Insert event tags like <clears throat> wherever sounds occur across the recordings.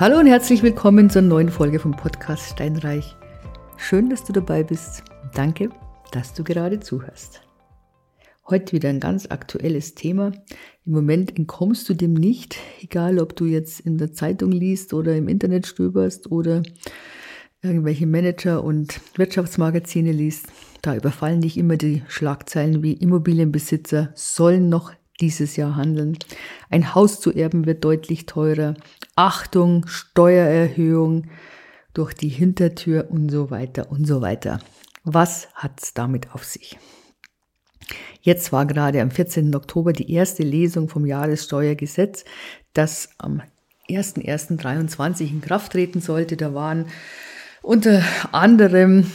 Hallo und herzlich willkommen zur neuen Folge vom Podcast Steinreich. Schön, dass du dabei bist. Danke, dass du gerade zuhörst. Heute wieder ein ganz aktuelles Thema. Im Moment entkommst du dem nicht, egal ob du jetzt in der Zeitung liest oder im Internet stöberst oder irgendwelche Manager und Wirtschaftsmagazine liest. Da überfallen dich immer die Schlagzeilen wie Immobilienbesitzer sollen noch dieses Jahr handeln. Ein Haus zu erben wird deutlich teurer. Achtung, Steuererhöhung durch die Hintertür und so weiter und so weiter. Was hat's damit auf sich? Jetzt war gerade am 14. Oktober die erste Lesung vom Jahressteuergesetz, das am 1.1.23 in Kraft treten sollte. Da waren unter anderem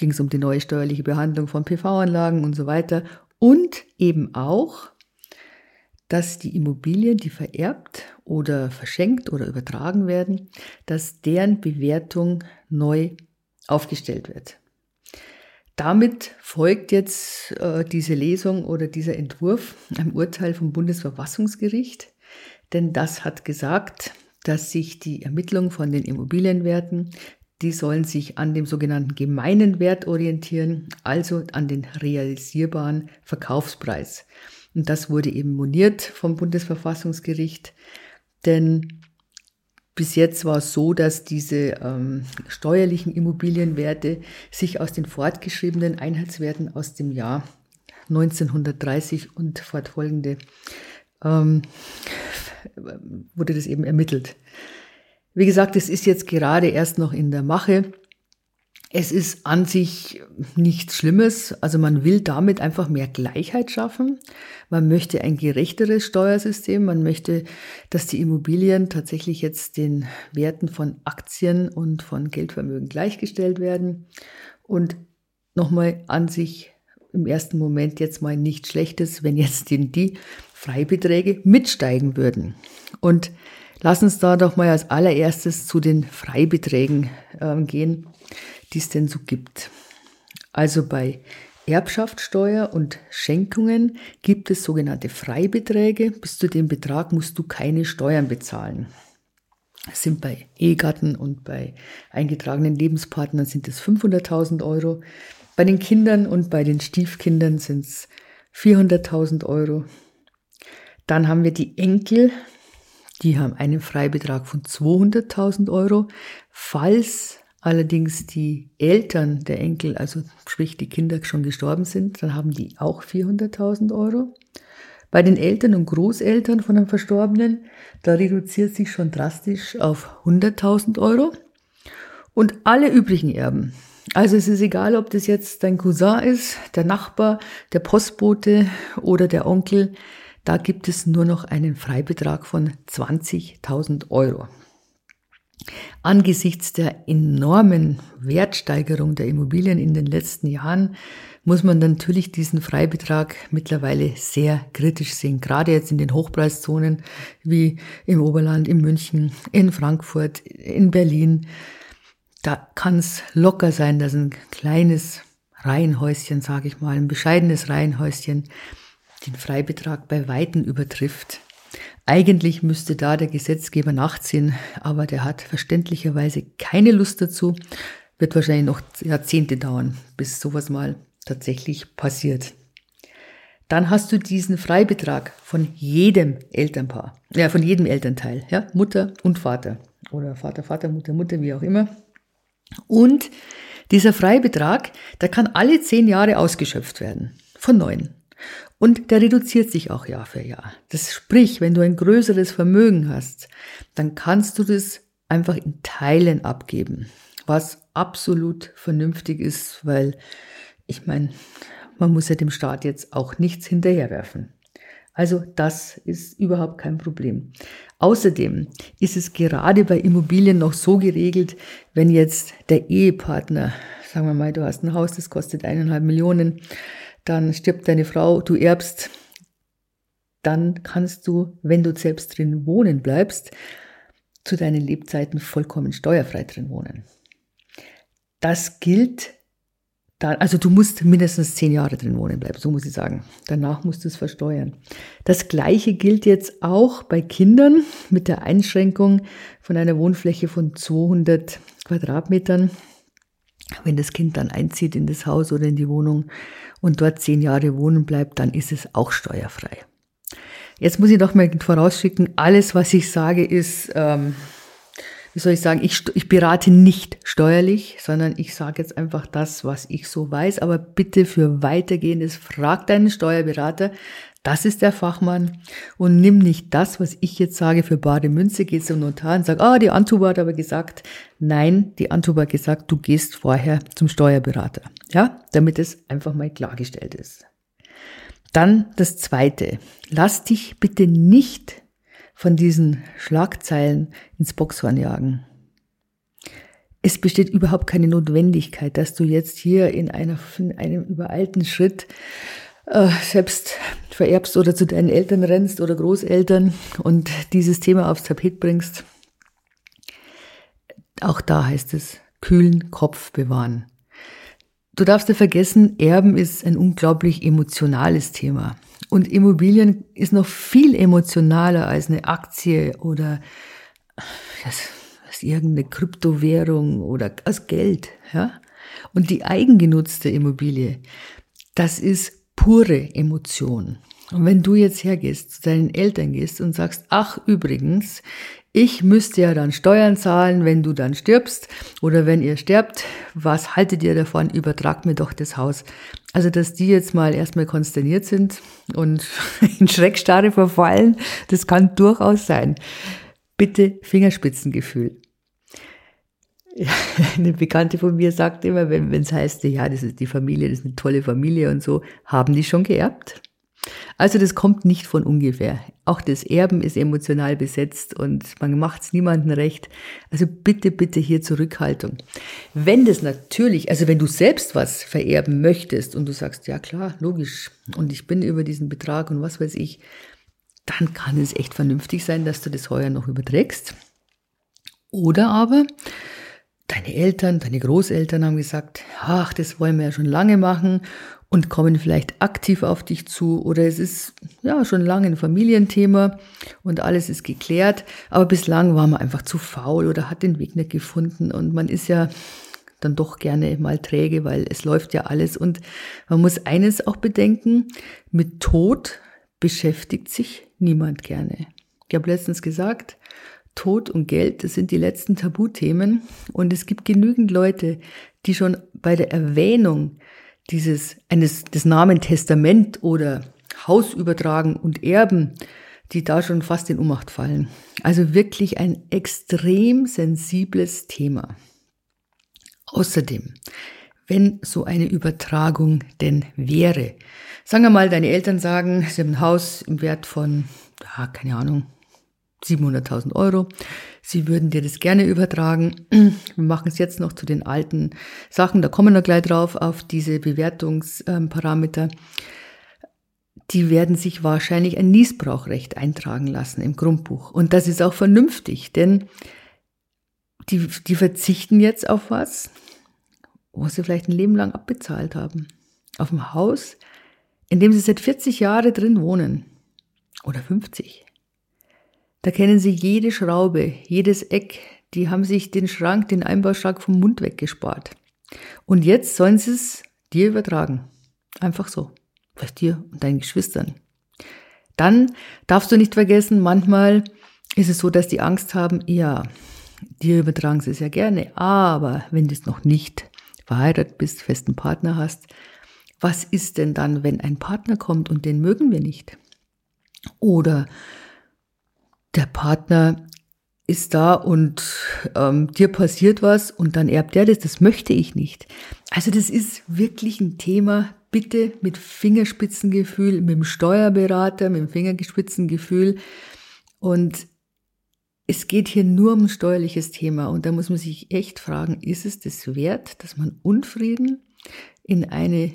ging es um die neue steuerliche Behandlung von PV-Anlagen und so weiter und eben auch dass die Immobilien, die vererbt oder verschenkt oder übertragen werden, dass deren Bewertung neu aufgestellt wird. Damit folgt jetzt äh, diese Lesung oder dieser Entwurf einem Urteil vom Bundesverfassungsgericht, denn das hat gesagt, dass sich die Ermittlung von den Immobilienwerten, die sollen sich an dem sogenannten gemeinen Wert orientieren, also an den realisierbaren Verkaufspreis. Und das wurde eben moniert vom Bundesverfassungsgericht, denn bis jetzt war es so, dass diese ähm, steuerlichen Immobilienwerte sich aus den fortgeschriebenen Einheitswerten aus dem Jahr 1930 und fortfolgende ähm, wurde das eben ermittelt. Wie gesagt, es ist jetzt gerade erst noch in der Mache. Es ist an sich nichts Schlimmes. Also man will damit einfach mehr Gleichheit schaffen. Man möchte ein gerechteres Steuersystem. Man möchte, dass die Immobilien tatsächlich jetzt den Werten von Aktien und von Geldvermögen gleichgestellt werden. Und nochmal an sich im ersten Moment jetzt mal nichts Schlechtes, wenn jetzt die Freibeträge mitsteigen würden. Und lass uns da doch mal als allererstes zu den Freibeträgen äh, gehen die es denn so gibt. Also bei Erbschaftssteuer und Schenkungen gibt es sogenannte Freibeträge. Bis zu dem Betrag musst du keine Steuern bezahlen. Das sind bei Ehegatten und bei eingetragenen Lebenspartnern sind es 500.000 Euro. Bei den Kindern und bei den Stiefkindern sind es 400.000 Euro. Dann haben wir die Enkel, die haben einen Freibetrag von 200.000 Euro, falls allerdings die Eltern der Enkel, also sprich die Kinder schon gestorben sind, dann haben die auch 400.000 Euro. Bei den Eltern und Großeltern von einem Verstorbenen, da reduziert sich schon drastisch auf 100.000 Euro. Und alle übrigen Erben, also es ist egal, ob das jetzt dein Cousin ist, der Nachbar, der Postbote oder der Onkel, da gibt es nur noch einen Freibetrag von 20.000 Euro. Angesichts der enormen Wertsteigerung der Immobilien in den letzten Jahren muss man natürlich diesen Freibetrag mittlerweile sehr kritisch sehen. Gerade jetzt in den Hochpreiszonen wie im Oberland, in München, in Frankfurt, in Berlin. Da kann es locker sein, dass ein kleines Reihenhäuschen, sage ich mal, ein bescheidenes Reihenhäuschen den Freibetrag bei Weitem übertrifft. Eigentlich müsste da der Gesetzgeber nachziehen, aber der hat verständlicherweise keine Lust dazu. Wird wahrscheinlich noch Jahrzehnte dauern, bis sowas mal tatsächlich passiert. Dann hast du diesen Freibetrag von jedem Elternpaar, ja, von jedem Elternteil, ja, Mutter und Vater oder Vater, Vater, Mutter, Mutter, wie auch immer. Und dieser Freibetrag, der kann alle zehn Jahre ausgeschöpft werden. Von neun. Und der reduziert sich auch Jahr für Jahr. Das sprich, wenn du ein größeres Vermögen hast, dann kannst du das einfach in Teilen abgeben, was absolut vernünftig ist, weil ich meine, man muss ja dem Staat jetzt auch nichts hinterherwerfen. Also das ist überhaupt kein Problem. Außerdem ist es gerade bei Immobilien noch so geregelt, wenn jetzt der Ehepartner, sagen wir mal, du hast ein Haus, das kostet eineinhalb Millionen, dann stirbt deine Frau, du erbst, dann kannst du, wenn du selbst drin wohnen bleibst, zu deinen Lebzeiten vollkommen steuerfrei drin wohnen. Das gilt dann, also du musst mindestens zehn Jahre drin wohnen bleiben, so muss ich sagen. Danach musst du es versteuern. Das Gleiche gilt jetzt auch bei Kindern mit der Einschränkung von einer Wohnfläche von 200 Quadratmetern. Wenn das Kind dann einzieht in das Haus oder in die Wohnung und dort zehn Jahre wohnen bleibt, dann ist es auch steuerfrei. Jetzt muss ich noch mal vorausschicken, alles, was ich sage, ist ähm, wie soll ich sagen, ich, ich berate nicht steuerlich, sondern ich sage jetzt einfach das, was ich so weiß. Aber bitte für weitergehendes, frag deinen Steuerberater. Das ist der Fachmann. Und nimm nicht das, was ich jetzt sage, für bare Münze, geh zum Notar und sag, ah, die Antuba hat aber gesagt, nein, die Antuba hat gesagt, du gehst vorher zum Steuerberater. Ja, damit es einfach mal klargestellt ist. Dann das zweite. Lass dich bitte nicht von diesen Schlagzeilen ins Boxhorn jagen. Es besteht überhaupt keine Notwendigkeit, dass du jetzt hier in, einer, in einem übereilten Schritt äh, selbst vererbst oder zu deinen Eltern rennst oder Großeltern und dieses Thema aufs Tapet bringst. Auch da heißt es, kühlen Kopf bewahren. Du darfst ja vergessen, Erben ist ein unglaublich emotionales Thema. Und Immobilien ist noch viel emotionaler als eine Aktie oder als, irgendeine Kryptowährung oder als Geld. Ja? Und die eigengenutzte Immobilie, das ist pure Emotion. Und wenn du jetzt hergehst, zu deinen Eltern gehst und sagst, ach übrigens, ich müsste ja dann Steuern zahlen, wenn du dann stirbst oder wenn ihr sterbt, was haltet ihr davon? Übertragt mir doch das Haus. Also, dass die jetzt mal erstmal konsterniert sind und <laughs> in Schreckstarre verfallen, das kann durchaus sein. Bitte Fingerspitzengefühl. Ja, <laughs> eine Bekannte von mir sagt immer, wenn es heißt, ja, das ist die Familie, das ist eine tolle Familie und so, haben die schon geerbt? Also das kommt nicht von ungefähr. Auch das Erben ist emotional besetzt und man macht es niemandem recht. Also bitte, bitte hier Zurückhaltung. Wenn das natürlich, also wenn du selbst was vererben möchtest und du sagst, ja klar, logisch, und ich bin über diesen Betrag und was weiß ich, dann kann es echt vernünftig sein, dass du das heuer noch überträgst. Oder aber deine Eltern, deine Großeltern haben gesagt, ach, das wollen wir ja schon lange machen und kommen vielleicht aktiv auf dich zu oder es ist ja schon lange ein Familienthema und alles ist geklärt, aber bislang war man einfach zu faul oder hat den Weg nicht gefunden und man ist ja dann doch gerne mal träge, weil es läuft ja alles und man muss eines auch bedenken, mit Tod beschäftigt sich niemand gerne. Ich habe letztens gesagt, Tod und Geld, das sind die letzten Tabuthemen und es gibt genügend Leute, die schon bei der Erwähnung dieses, eines, des Namen Testament oder Haus übertragen und Erben, die da schon fast in Ohnmacht fallen. Also wirklich ein extrem sensibles Thema. Außerdem, wenn so eine Übertragung denn wäre, sagen wir mal, deine Eltern sagen, sie haben ein Haus im Wert von, ja, keine Ahnung, 700.000 Euro. Sie würden dir das gerne übertragen. <clears throat> Wir machen es jetzt noch zu den alten Sachen. Da kommen wir gleich drauf auf diese Bewertungsparameter. Die werden sich wahrscheinlich ein Niesbrauchrecht eintragen lassen im Grundbuch. Und das ist auch vernünftig, denn die, die verzichten jetzt auf was, wo sie vielleicht ein Leben lang abbezahlt haben. Auf ein Haus, in dem sie seit 40 Jahren drin wohnen. Oder 50. Da kennen sie jede Schraube, jedes Eck. Die haben sich den Schrank, den Einbauschrank vom Mund weggespart. Und jetzt sollen sie es dir übertragen. Einfach so. Vielleicht dir und deinen Geschwistern. Dann darfst du nicht vergessen, manchmal ist es so, dass die Angst haben, ja, dir übertragen sie es ja gerne, aber wenn du es noch nicht verheiratet bist, festen Partner hast, was ist denn dann, wenn ein Partner kommt und den mögen wir nicht? Oder der Partner ist da und ähm, dir passiert was und dann erbt er das. Das möchte ich nicht. Also das ist wirklich ein Thema. Bitte mit Fingerspitzengefühl, mit dem Steuerberater, mit dem Fingerspitzengefühl. Und es geht hier nur um ein steuerliches Thema. Und da muss man sich echt fragen, ist es das wert, dass man Unfrieden in eine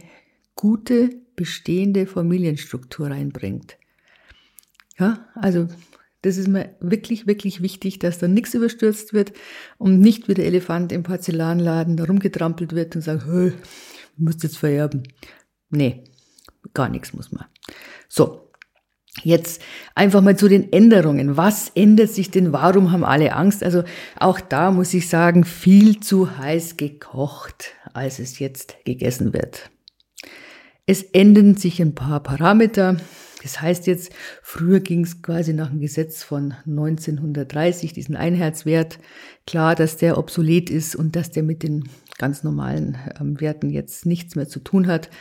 gute, bestehende Familienstruktur reinbringt? Ja, also das ist mir wirklich, wirklich wichtig, dass da nichts überstürzt wird und nicht wie der Elefant im Porzellanladen da rumgetrampelt wird und sagt, musst jetzt vererben. Nee, gar nichts muss man. So, Jetzt einfach mal zu den Änderungen. Was ändert sich denn? Warum haben alle Angst? Also auch da muss ich sagen, viel zu heiß gekocht, als es jetzt gegessen wird. Es ändern sich ein paar Parameter. Das heißt jetzt, früher ging es quasi nach dem Gesetz von 1930, diesen Einheitswert, klar, dass der obsolet ist und dass der mit den ganz normalen ähm, Werten jetzt nichts mehr zu tun hat.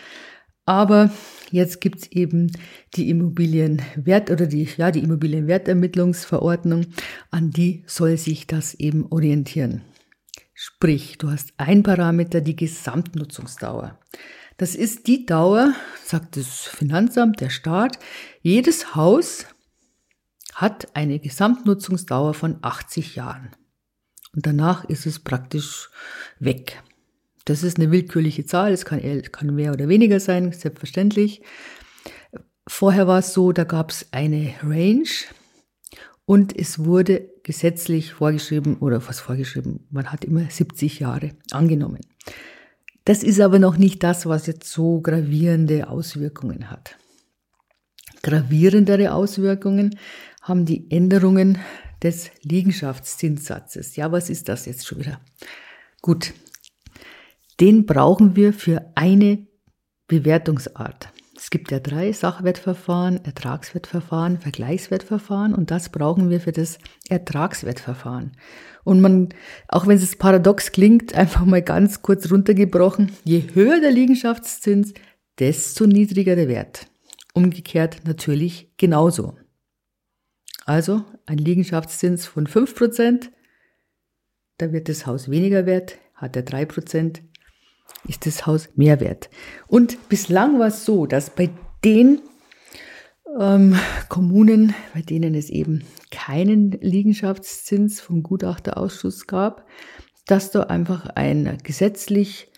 Aber jetzt gibt's eben die Immobilienwert oder die, ja, die Immobilienwertermittlungsverordnung, an die soll sich das eben orientieren. Sprich, du hast ein Parameter, die Gesamtnutzungsdauer. Das ist die Dauer, sagt das Finanzamt, der Staat. Jedes Haus hat eine Gesamtnutzungsdauer von 80 Jahren. Und danach ist es praktisch weg. Das ist eine willkürliche Zahl, es kann, kann mehr oder weniger sein, selbstverständlich. Vorher war es so, da gab es eine Range und es wurde gesetzlich vorgeschrieben oder was vorgeschrieben, man hat immer 70 Jahre angenommen. Das ist aber noch nicht das, was jetzt so gravierende Auswirkungen hat. Gravierendere Auswirkungen haben die Änderungen des Liegenschaftszinssatzes. Ja, was ist das jetzt schon wieder? Gut, den brauchen wir für eine Bewertungsart. Gibt ja drei Sachwertverfahren, Ertragswertverfahren, Vergleichswertverfahren und das brauchen wir für das Ertragswertverfahren. Und man, auch wenn es paradox klingt, einfach mal ganz kurz runtergebrochen, je höher der Liegenschaftszins, desto niedriger der Wert. Umgekehrt natürlich genauso. Also ein Liegenschaftszins von 5%, da wird das Haus weniger wert, hat er 3%, ist das Haus mehr wert. Und bislang war es so, dass bei den ähm, Kommunen, bei denen es eben keinen Liegenschaftszins vom Gutachterausschuss gab, dass da einfach ein gesetzlich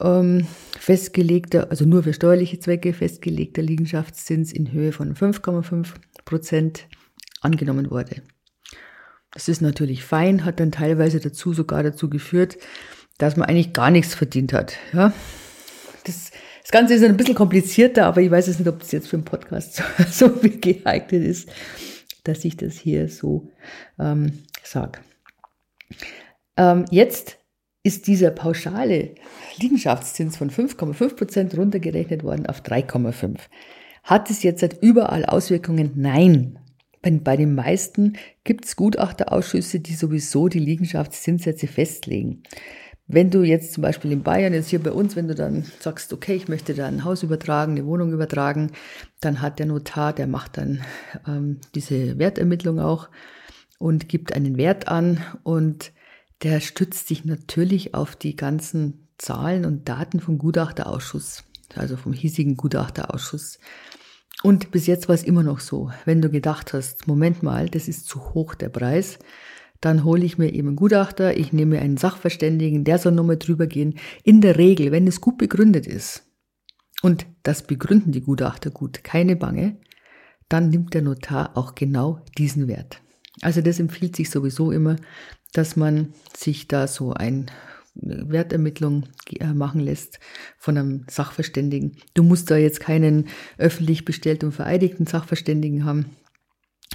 ähm, festgelegter, also nur für steuerliche Zwecke festgelegter Liegenschaftszins in Höhe von 5,5 Prozent angenommen wurde. Das ist natürlich fein, hat dann teilweise dazu sogar dazu geführt, dass man eigentlich gar nichts verdient hat. Ja? Das, das Ganze ist ein bisschen komplizierter, aber ich weiß es nicht, ob es jetzt für einen Podcast <laughs> so, so geeignet ist, dass ich das hier so ähm, sage. Ähm, jetzt ist dieser pauschale Liegenschaftszins von 5,5 Prozent runtergerechnet worden auf 3,5. Hat es jetzt seit überall Auswirkungen? Nein. Bei den meisten gibt es Gutachterausschüsse, die sowieso die Liegenschaftszinssätze festlegen. Wenn du jetzt zum Beispiel in Bayern, jetzt hier bei uns, wenn du dann sagst, okay, ich möchte da ein Haus übertragen, eine Wohnung übertragen, dann hat der Notar, der macht dann ähm, diese Wertermittlung auch und gibt einen Wert an und der stützt sich natürlich auf die ganzen Zahlen und Daten vom Gutachterausschuss, also vom hiesigen Gutachterausschuss. Und bis jetzt war es immer noch so, wenn du gedacht hast, Moment mal, das ist zu hoch der Preis, dann hole ich mir eben einen Gutachter, ich nehme einen Sachverständigen, der soll nochmal drüber gehen. In der Regel, wenn es gut begründet ist, und das begründen die Gutachter gut, keine Bange, dann nimmt der Notar auch genau diesen Wert. Also das empfiehlt sich sowieso immer, dass man sich da so eine Wertermittlung äh, machen lässt von einem Sachverständigen. Du musst da jetzt keinen öffentlich bestellten und vereidigten Sachverständigen haben.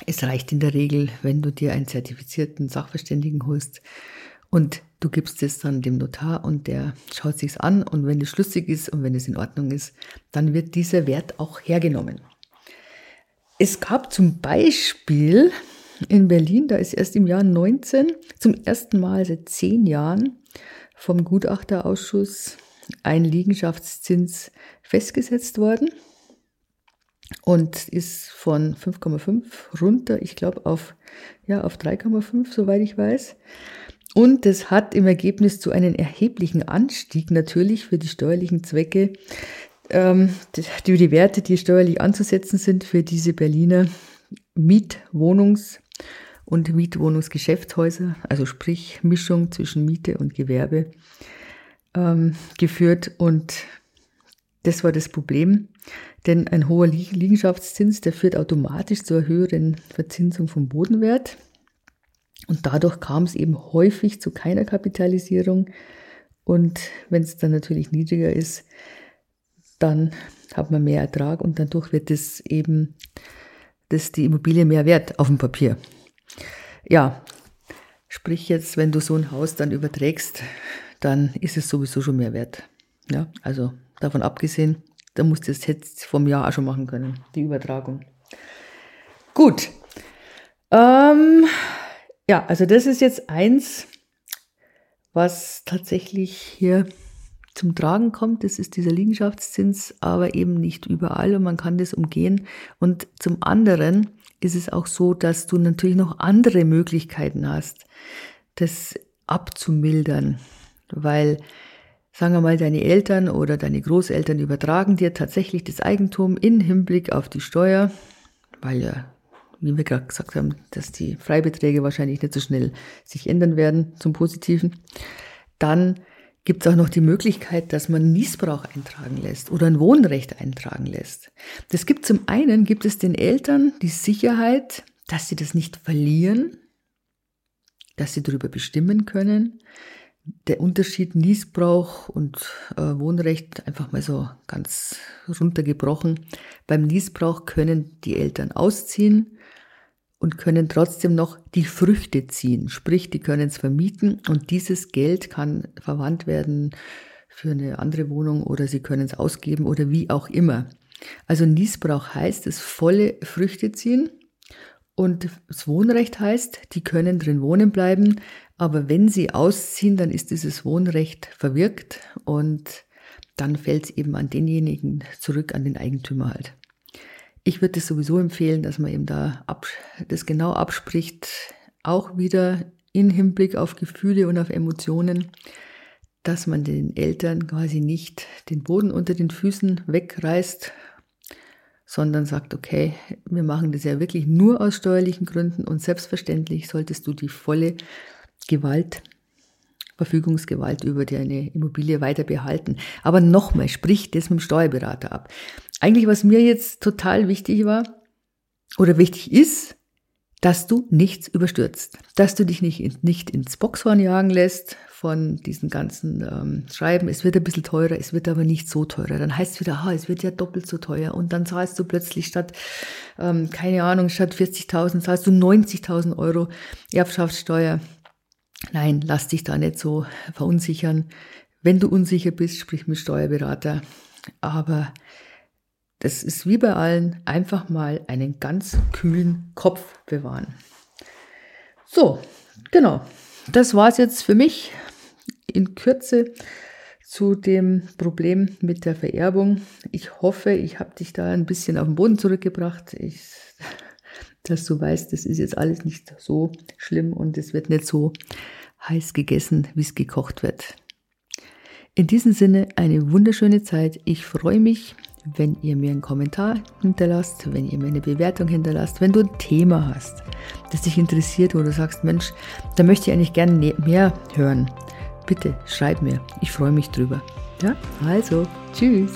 Es reicht in der Regel, wenn du dir einen zertifizierten Sachverständigen holst und du gibst es dann dem Notar und der schaut sich's an und wenn es schlüssig ist und wenn es in Ordnung ist, dann wird dieser Wert auch hergenommen. Es gab zum Beispiel in Berlin, da ist erst im Jahr 19 zum ersten Mal seit zehn Jahren vom Gutachterausschuss ein Liegenschaftszins festgesetzt worden und ist von 5,5 runter, ich glaube, auf, ja, auf 3,5, soweit ich weiß. Und das hat im Ergebnis zu einem erheblichen Anstieg natürlich für die steuerlichen Zwecke, ähm, die, die Werte, die steuerlich anzusetzen sind für diese Berliner Mietwohnungs- und Mietwohnungsgeschäftshäuser, also sprich Mischung zwischen Miete und Gewerbe, ähm, geführt. Und das war das Problem. Denn ein hoher Liegenschaftszins, der führt automatisch zur höheren Verzinsung vom Bodenwert. Und dadurch kam es eben häufig zu keiner Kapitalisierung Und wenn es dann natürlich niedriger ist, dann hat man mehr Ertrag und dadurch wird es eben das die Immobilie mehr wert auf dem Papier. Ja, sprich jetzt, wenn du so ein Haus dann überträgst, dann ist es sowieso schon mehr wert. Ja, also davon abgesehen, da musst du es jetzt vom Jahr auch schon machen können, die Übertragung. Gut. Ähm, ja, also das ist jetzt eins, was tatsächlich hier zum Tragen kommt. Das ist dieser Liegenschaftszins, aber eben nicht überall und man kann das umgehen. Und zum anderen ist es auch so, dass du natürlich noch andere Möglichkeiten hast, das abzumildern, weil sagen wir mal, deine Eltern oder deine Großeltern übertragen dir tatsächlich das Eigentum in Hinblick auf die Steuer, weil ja, wie wir gerade gesagt haben, dass die Freibeträge wahrscheinlich nicht so schnell sich ändern werden zum Positiven. Dann gibt es auch noch die Möglichkeit, dass man Niesbrauch eintragen lässt oder ein Wohnrecht eintragen lässt. Das gibt zum einen, gibt es den Eltern die Sicherheit, dass sie das nicht verlieren, dass sie darüber bestimmen können. Der Unterschied Niesbrauch und äh, Wohnrecht einfach mal so ganz runtergebrochen. Beim Niesbrauch können die Eltern ausziehen und können trotzdem noch die Früchte ziehen. Sprich, die können es vermieten und dieses Geld kann verwandt werden für eine andere Wohnung oder sie können es ausgeben oder wie auch immer. Also Niesbrauch heißt es volle Früchte ziehen und das Wohnrecht heißt, die können drin wohnen bleiben, aber wenn sie ausziehen, dann ist dieses Wohnrecht verwirkt und dann fällt es eben an denjenigen zurück, an den Eigentümer halt. Ich würde es sowieso empfehlen, dass man eben da das genau abspricht, auch wieder in Hinblick auf Gefühle und auf Emotionen, dass man den Eltern quasi nicht den Boden unter den Füßen wegreißt, sondern sagt, okay, wir machen das ja wirklich nur aus steuerlichen Gründen und selbstverständlich solltest du die volle Gewalt, Verfügungsgewalt über deine Immobilie weiter behalten. Aber nochmal, sprich das mit dem Steuerberater ab. Eigentlich, was mir jetzt total wichtig war oder wichtig ist, dass du nichts überstürzt, dass du dich nicht, nicht ins Boxhorn jagen lässt von diesen ganzen ähm, Schreiben. Es wird ein bisschen teurer, es wird aber nicht so teurer. Dann heißt es wieder, ah, es wird ja doppelt so teuer. Und dann zahlst du plötzlich statt, ähm, keine Ahnung, statt 40.000 zahlst du 90.000 Euro Erbschaftssteuer. Nein, lass dich da nicht so verunsichern. Wenn du unsicher bist, sprich mit Steuerberater. Aber das ist wie bei allen, einfach mal einen ganz kühlen Kopf bewahren. So, genau. Das war es jetzt für mich in Kürze zu dem Problem mit der Vererbung. Ich hoffe, ich habe dich da ein bisschen auf den Boden zurückgebracht. Ich, dass du weißt, das ist jetzt alles nicht so schlimm und es wird nicht so heiß gegessen, wie es gekocht wird. In diesem Sinne eine wunderschöne Zeit. Ich freue mich, wenn ihr mir einen Kommentar hinterlasst, wenn ihr mir eine Bewertung hinterlasst, wenn du ein Thema hast, das dich interessiert, wo du sagst, Mensch, da möchte ich eigentlich gerne ne-, mehr hören. Bitte schreib mir, ich freue mich drüber. Ja, also, tschüss.